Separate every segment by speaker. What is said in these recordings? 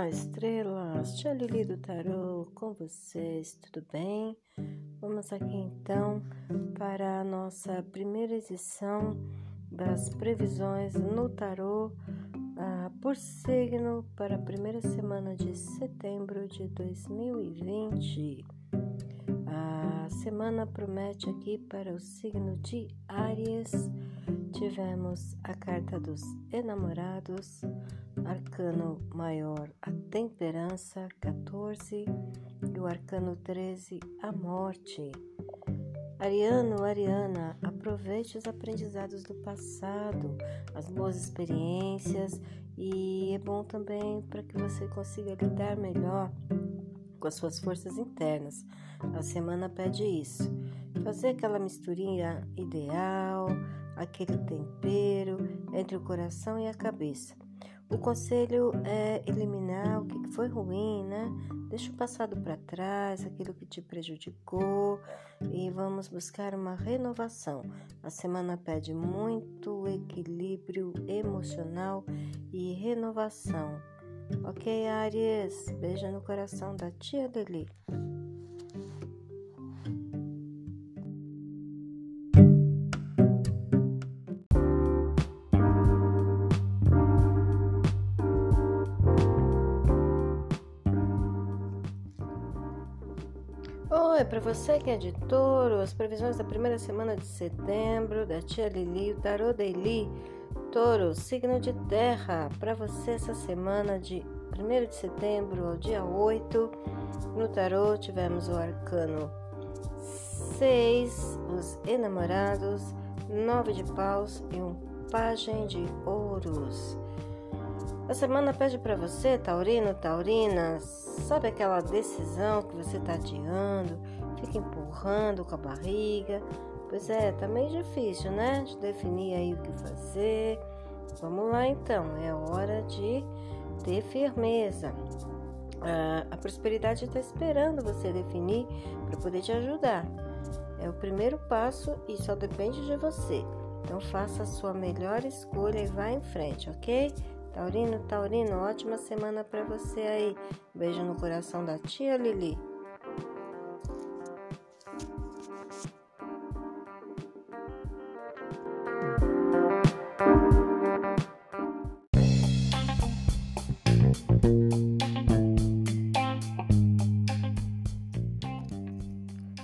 Speaker 1: Olá, estrelas! Tia Lili do Tarô com vocês, tudo bem? Vamos aqui então para a nossa primeira edição das previsões no Tarô uh, por signo para a primeira semana de setembro de 2020. A semana promete aqui para o signo de Áries. Tivemos a carta dos enamorados arcano maior, a temperança, 14, e o arcano 13, a morte. Ariano, Ariana, aproveite os aprendizados do passado, as boas experiências e é bom também para que você consiga lidar melhor com as suas forças internas. A semana pede isso. Fazer aquela misturinha ideal, aquele tempero entre o coração e a cabeça. O conselho é eliminar o que foi ruim, né? Deixa o passado para trás, aquilo que te prejudicou e vamos buscar uma renovação. A semana pede muito equilíbrio emocional e renovação. Ok, Aries? Beijo no coração da tia Deli. Oi, para você que é de touro, as previsões da primeira semana de setembro, da tia Lili, o tarô Daily. Touro, signo de terra, para você essa semana de 1 de setembro ao dia 8. No tarô tivemos o arcano 6, os enamorados, 9 de paus e um pajem de ouros. A semana pede para você, Taurino, Taurina, sabe aquela decisão que você está adiando, fica empurrando com a barriga? Pois é, tá meio difícil, né? De definir aí o que fazer. Vamos lá então, é hora de ter firmeza. Ah, a prosperidade está esperando você definir para poder te ajudar. É o primeiro passo e só depende de você. Então faça a sua melhor escolha e vá em frente, ok? Taurino, Taurino, ótima semana para você aí. Beijo no coração da tia Lili.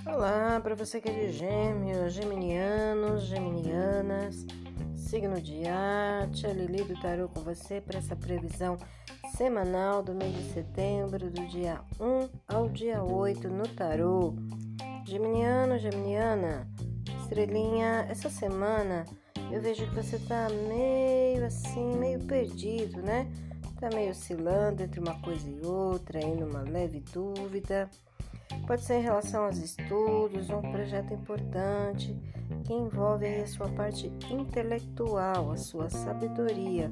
Speaker 1: Olá, para você que é de gêmeos, geminianos, geminianas signo de ar, Tia Lili do Tarô com você para essa previsão semanal do mês de setembro, do dia 1 ao dia 8 no Tarô. Geminiano, Geminiana, estrelinha, essa semana eu vejo que você tá meio assim, meio perdido, né? Tá meio oscilando entre uma coisa e outra, aí numa leve dúvida. Pode ser em relação aos estudos, um projeto importante que envolve a sua parte intelectual, a sua sabedoria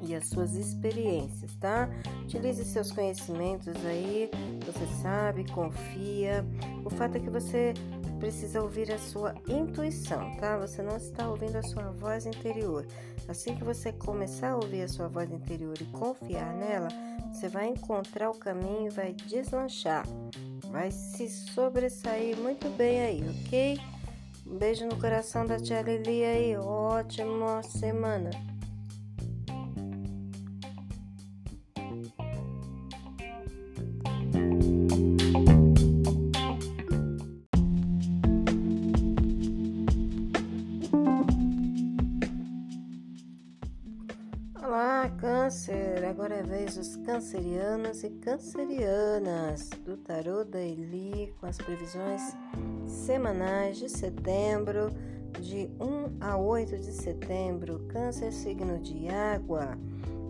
Speaker 1: e as suas experiências, tá? Utilize seus conhecimentos aí, você sabe, confia. O fato é que você precisa ouvir a sua intuição, tá? Você não está ouvindo a sua voz interior. Assim que você começar a ouvir a sua voz interior e confiar nela, você vai encontrar o caminho e vai deslanchar. Vai se sobressair muito bem aí, ok? Beijo no coração da tia Lili aí. Ótima semana. Dos cancerianos e cancerianas do Tarô da Eli com as previsões semanais de setembro, de 1 a 8 de setembro. Câncer, signo de água.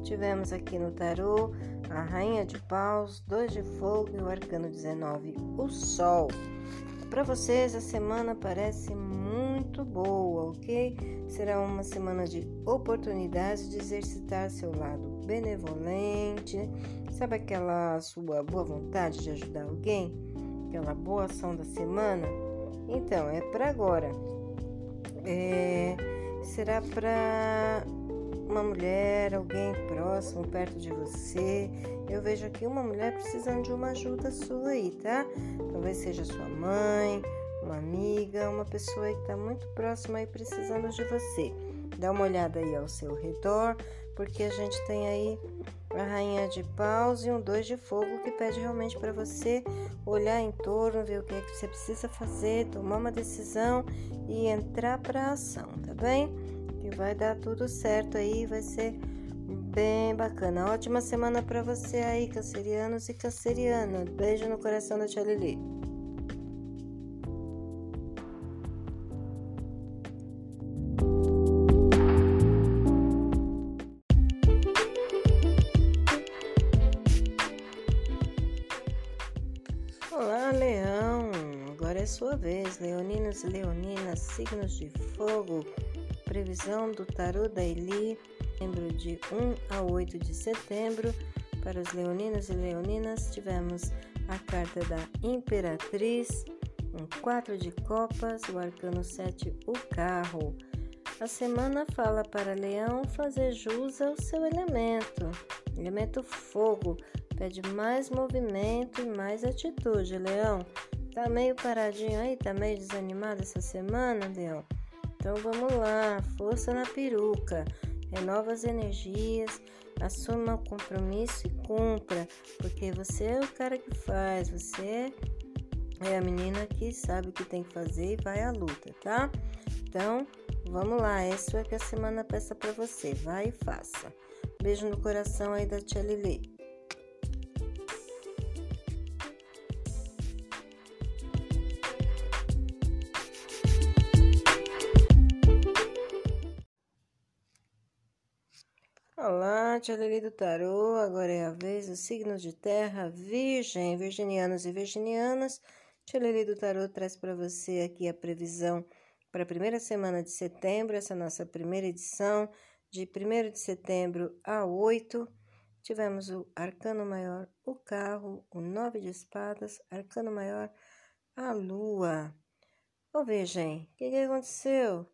Speaker 1: Tivemos aqui no Tarô a Rainha de Paus, Dois de Fogo e o Arcano 19, o Sol. Para vocês, a semana parece muito boa, ok? Será uma semana de oportunidades de exercitar seu lado benevolente, sabe aquela sua boa vontade de ajudar alguém? Aquela boa ação da semana? Então, é para agora. É, será para uma mulher, alguém próximo, perto de você. Eu vejo aqui uma mulher precisando de uma ajuda sua aí, tá? Talvez seja sua mãe, uma amiga, uma pessoa que está muito próxima aí precisando de você. Dá uma olhada aí ao seu redor, porque a gente tem aí a rainha de paus e um dois de fogo que pede realmente para você olhar em torno, ver o que é que você precisa fazer, tomar uma decisão e entrar para ação, tá bem? Que vai dar tudo certo aí, vai ser bem bacana. Ótima semana para você aí, cancerianos e cancerianas. Beijo no coração da Tia Lili. Leoninas, signos de fogo. Previsão do tarô da Eli, setembro de 1 a 8 de setembro. Para os leoninos e leoninas, tivemos a carta da Imperatriz, um 4 de copas, o arcano 7, o carro. A semana fala para Leão fazer jus ao seu elemento, elemento fogo Pede mais movimento e mais atitude, Leão. Tá meio paradinho aí, tá meio desanimado essa semana, Leão? Então vamos lá, força na peruca, renova as energias, assuma o compromisso e cumpra, porque você é o cara que faz, você é a menina que sabe o que tem que fazer e vai à luta, tá? Então vamos lá, isso é que a semana peça para você, vai e faça. Beijo no coração aí da tia Lili. Lili do Tarô. Agora é a vez dos signos de terra, Virgem, virginianos e virginianas. Tia Lili do Tarô traz para você aqui a previsão para a primeira semana de setembro, essa nossa primeira edição, de 1 de setembro a 8. Tivemos o arcano maior, o carro, o nove de espadas, arcano maior, a lua. Ô, Virgem, o que, que aconteceu?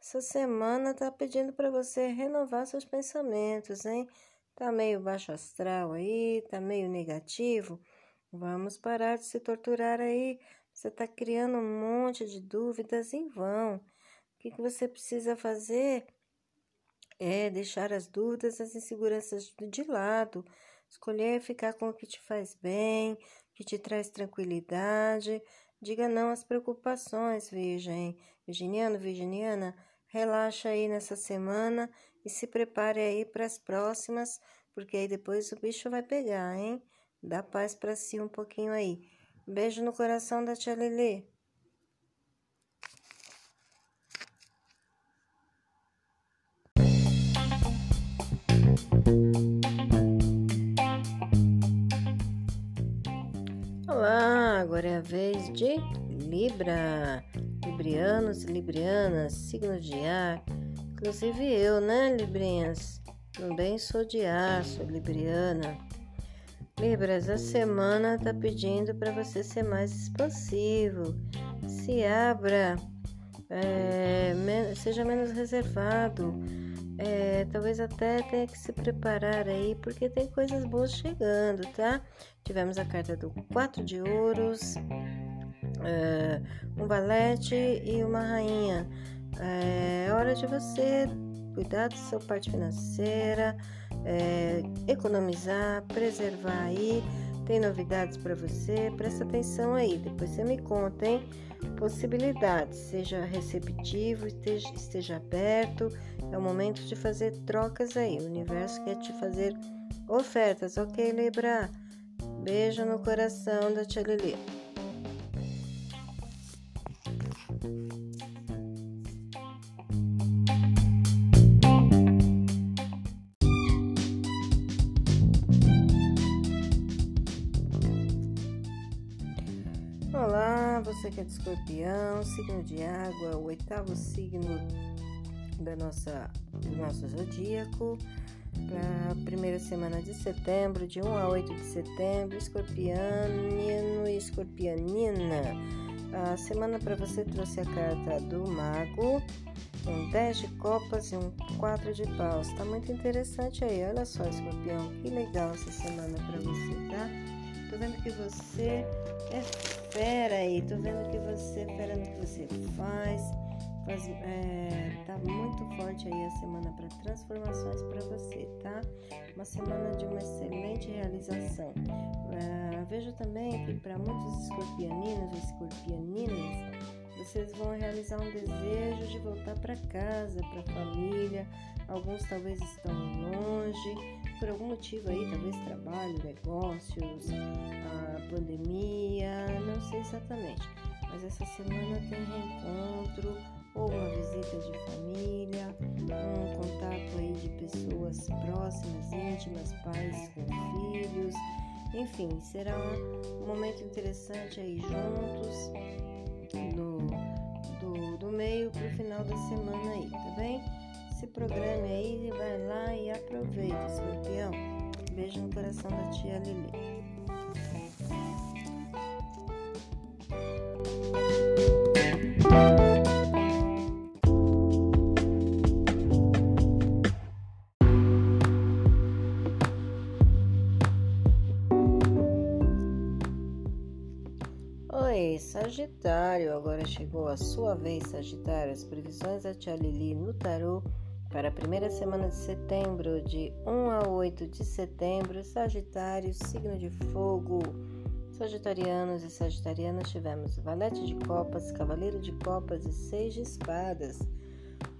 Speaker 1: Essa semana tá pedindo para você renovar seus pensamentos, hein? Tá meio baixo astral aí, tá meio negativo. Vamos parar de se torturar aí. Você tá criando um monte de dúvidas em vão. O que, que você precisa fazer é deixar as dúvidas, as inseguranças de lado, escolher ficar com o que te faz bem, que te traz tranquilidade. Diga não às preocupações, Virgem. Virginiano, Virginiana, Relaxa aí nessa semana e se prepare aí para as próximas, porque aí depois o bicho vai pegar, hein? Dá paz para si um pouquinho aí. Beijo no coração da tia Lili. Olá, agora é a vez de Libra librianos e librianas, signo de ar, inclusive eu, né, librinhas? Também sou de ar, sou libriana. Libras, a semana tá pedindo para você ser mais expansivo, se abra, é, seja menos reservado. É, talvez até tenha que se preparar aí, porque tem coisas boas chegando, tá? Tivemos a carta do quatro de ouros, um valete e uma rainha. É hora de você cuidar da sua parte financeira, é, economizar, preservar aí. Tem novidades para você? Presta atenção aí, depois você me conta, hein? Possibilidades, seja receptivo, esteja, esteja aberto. É o momento de fazer trocas aí. O universo quer te fazer ofertas, ok, Libra? Beijo no coração da Tia Lili. Olá, você que é de escorpião, signo de água, o oitavo signo da nossa, do nosso zodíaco, para a primeira semana de setembro, de 1 a 8 de setembro, escorpiano e escorpianina. A semana para você trouxe a carta do Mago, um 10 de copas e um 4 de paus. Tá muito interessante aí, olha só, escorpião, que legal essa semana para você, tá? Tô vendo que você é fera aí, tô vendo que você é fera no que você faz. É, tá muito forte aí a semana para transformações para você, tá? Uma semana de uma excelente realização. É, vejo também que para muitos escorpianinos e escorpianinas, vocês vão realizar um desejo de voltar para casa, para família. Alguns talvez estão longe, por algum motivo aí, talvez trabalho, negócios, a pandemia, não sei exatamente. Mas essa semana tem reencontro ou uma visita de família, um contato aí de pessoas próximas, íntimas, pais com filhos. Enfim, será um momento interessante aí juntos do, do, do meio para o final da semana aí, tá bem? Se programe aí, vai lá e aproveita, escorpião. Beijo no coração da tia Lili. Sagitário, agora chegou a sua vez, Sagitário. As previsões da Tia Lili no Tarô para a primeira semana de setembro, de 1 a 8 de setembro, Sagitário, signo de fogo. Sagitarianos e Sagitarianas tivemos Valete de Copas, Cavaleiro de Copas e Seis de Espadas.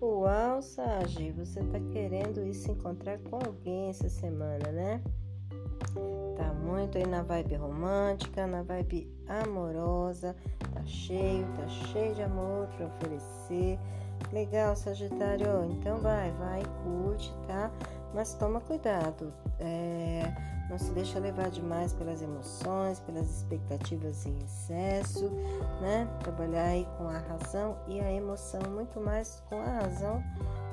Speaker 1: Uau, Sagi, você tá querendo ir se encontrar com alguém essa semana, né? Tá muito aí na vibe romântica, na vibe amorosa, tá cheio, tá cheio de amor para oferecer. Legal, Sagitário. Então vai, vai, curte, tá? Mas toma cuidado. É, não se deixa levar demais pelas emoções, pelas expectativas em excesso, né? Trabalhar aí com a razão e a emoção, muito mais com a razão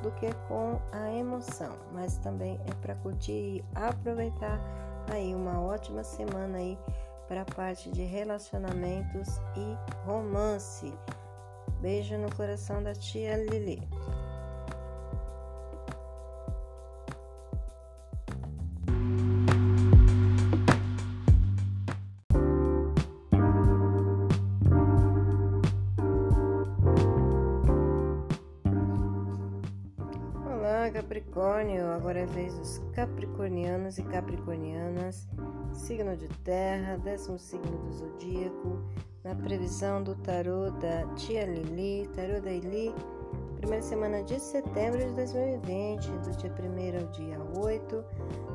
Speaker 1: do que com a emoção. Mas também é para curtir e aproveitar aí uma ótima semana aí para a parte de relacionamentos e romance. Beijo no coração da tia Lili. Capricórnio, agora é vez dos capricornianos e capricornianas, signo de terra, décimo signo do zodíaco, na previsão do tarô da tia Lili, tarô da Eli, primeira semana de setembro de 2020, do dia 1 ao dia 8.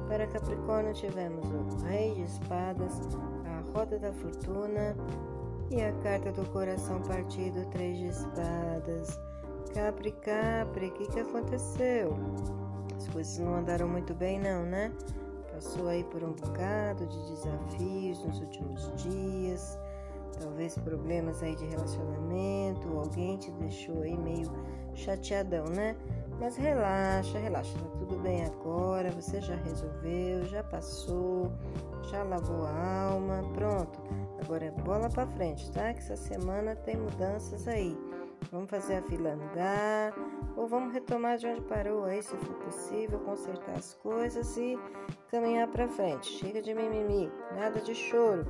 Speaker 1: Para Capricórnio tivemos o Rei de Espadas, a Roda da Fortuna e a Carta do Coração Partido, Três de Espadas. Capri, Capri, o que, que aconteceu? As coisas não andaram muito bem, não, né? Passou aí por um bocado de desafios nos últimos dias, talvez problemas aí de relacionamento, alguém te deixou aí meio chateadão, né? Mas relaxa, relaxa, tá tudo bem agora, você já resolveu, já passou, já lavou a alma, pronto. Agora é bola para frente, tá? Que essa semana tem mudanças aí. Vamos fazer a fila andar ou vamos retomar de onde parou aí, se for possível, consertar as coisas e caminhar para frente. Chega de mimimi, nada de choro.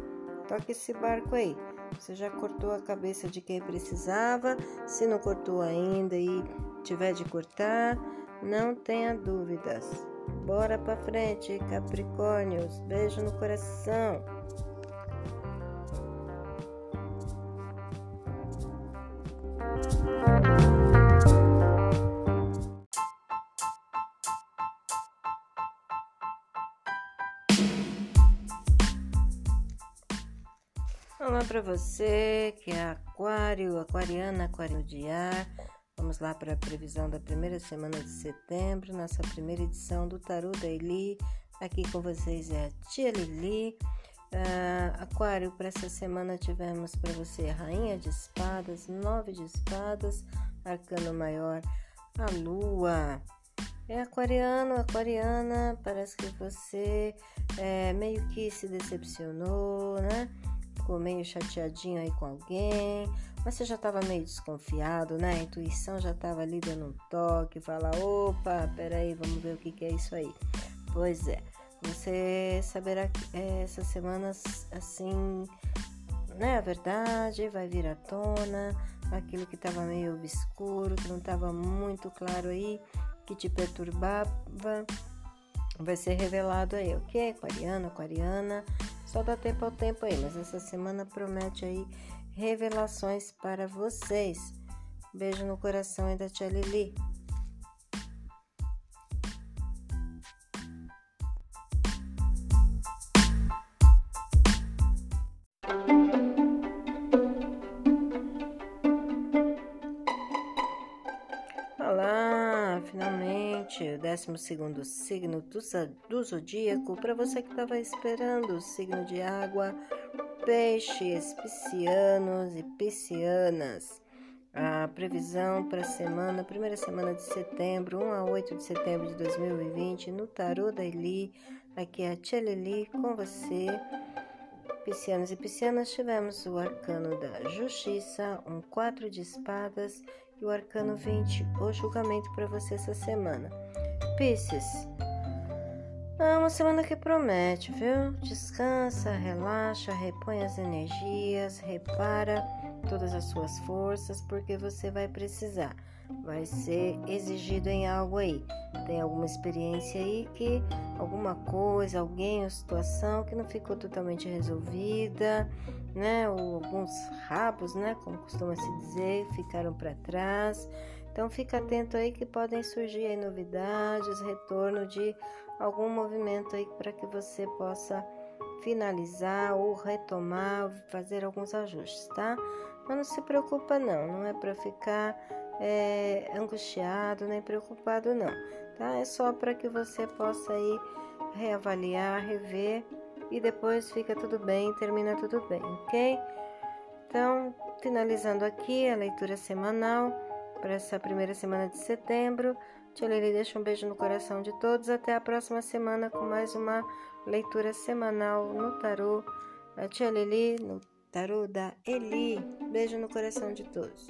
Speaker 1: Toque esse barco aí. Você já cortou a cabeça de quem precisava? Se não cortou ainda e tiver de cortar, não tenha dúvidas. Bora para frente, Capricórnios. Beijo no coração. Olá para você que é aquário, aquariana, aquário de ar. Vamos lá para a previsão da primeira semana de setembro, nossa primeira edição do Tarô da Eli. Aqui com vocês é a tia Lili. Uh, aquário, para essa semana tivemos para você Rainha de Espadas, Nove de Espadas, Arcano Maior, a Lua. É aquariano, aquariana, parece que você é, meio que se decepcionou, né? Ficou meio chateadinho aí com alguém, mas você já estava meio desconfiado, né? A intuição já estava ali dando um toque, falar, opa, peraí, vamos ver o que, que é isso aí. Pois é, você saberá é, essas semanas assim, né? A verdade vai vir à tona, aquilo que estava meio obscuro, que não estava muito claro aí, que te perturbava, vai ser revelado aí, ok? Aquariana, aquariana, só dá tempo ao tempo aí, mas essa semana promete aí revelações para vocês. Beijo no coração e da tia Lili. 12 signo do, zodíaco. Para você que estava esperando o signo de água, peixes, piscianos e piscianas. A previsão para a semana, primeira semana de setembro, 1 a 8 de setembro de 2020, no Tarô da Eli. Aqui é a Tia com você. Piscianos e piscianas, tivemos o arcano da justiça, um 4 de espadas e o arcano 20, o julgamento para você essa semana. Pisces, é uma semana que promete, viu? Descansa, relaxa, repõe as energias, repara todas as suas forças, porque você vai precisar. Vai ser exigido em algo aí. Tem alguma experiência aí que alguma coisa, alguém ou situação que não ficou totalmente resolvida, né? Ou alguns rabos, né? Como costuma se dizer, ficaram para trás. Então fica atento aí que podem surgir aí novidades, retorno de algum movimento aí para que você possa finalizar ou retomar, fazer alguns ajustes, tá? Mas não se preocupa não, não é para ficar é, angustiado nem preocupado não, tá? É só para que você possa aí reavaliar, rever e depois fica tudo bem, termina tudo bem, ok? Então, finalizando aqui a leitura semanal para essa primeira semana de setembro. Tia Lili deixa um beijo no coração de todos. Até a próxima semana com mais uma leitura semanal no tarô. A Tia Lili no tarô da Eli. Beijo no coração de todos.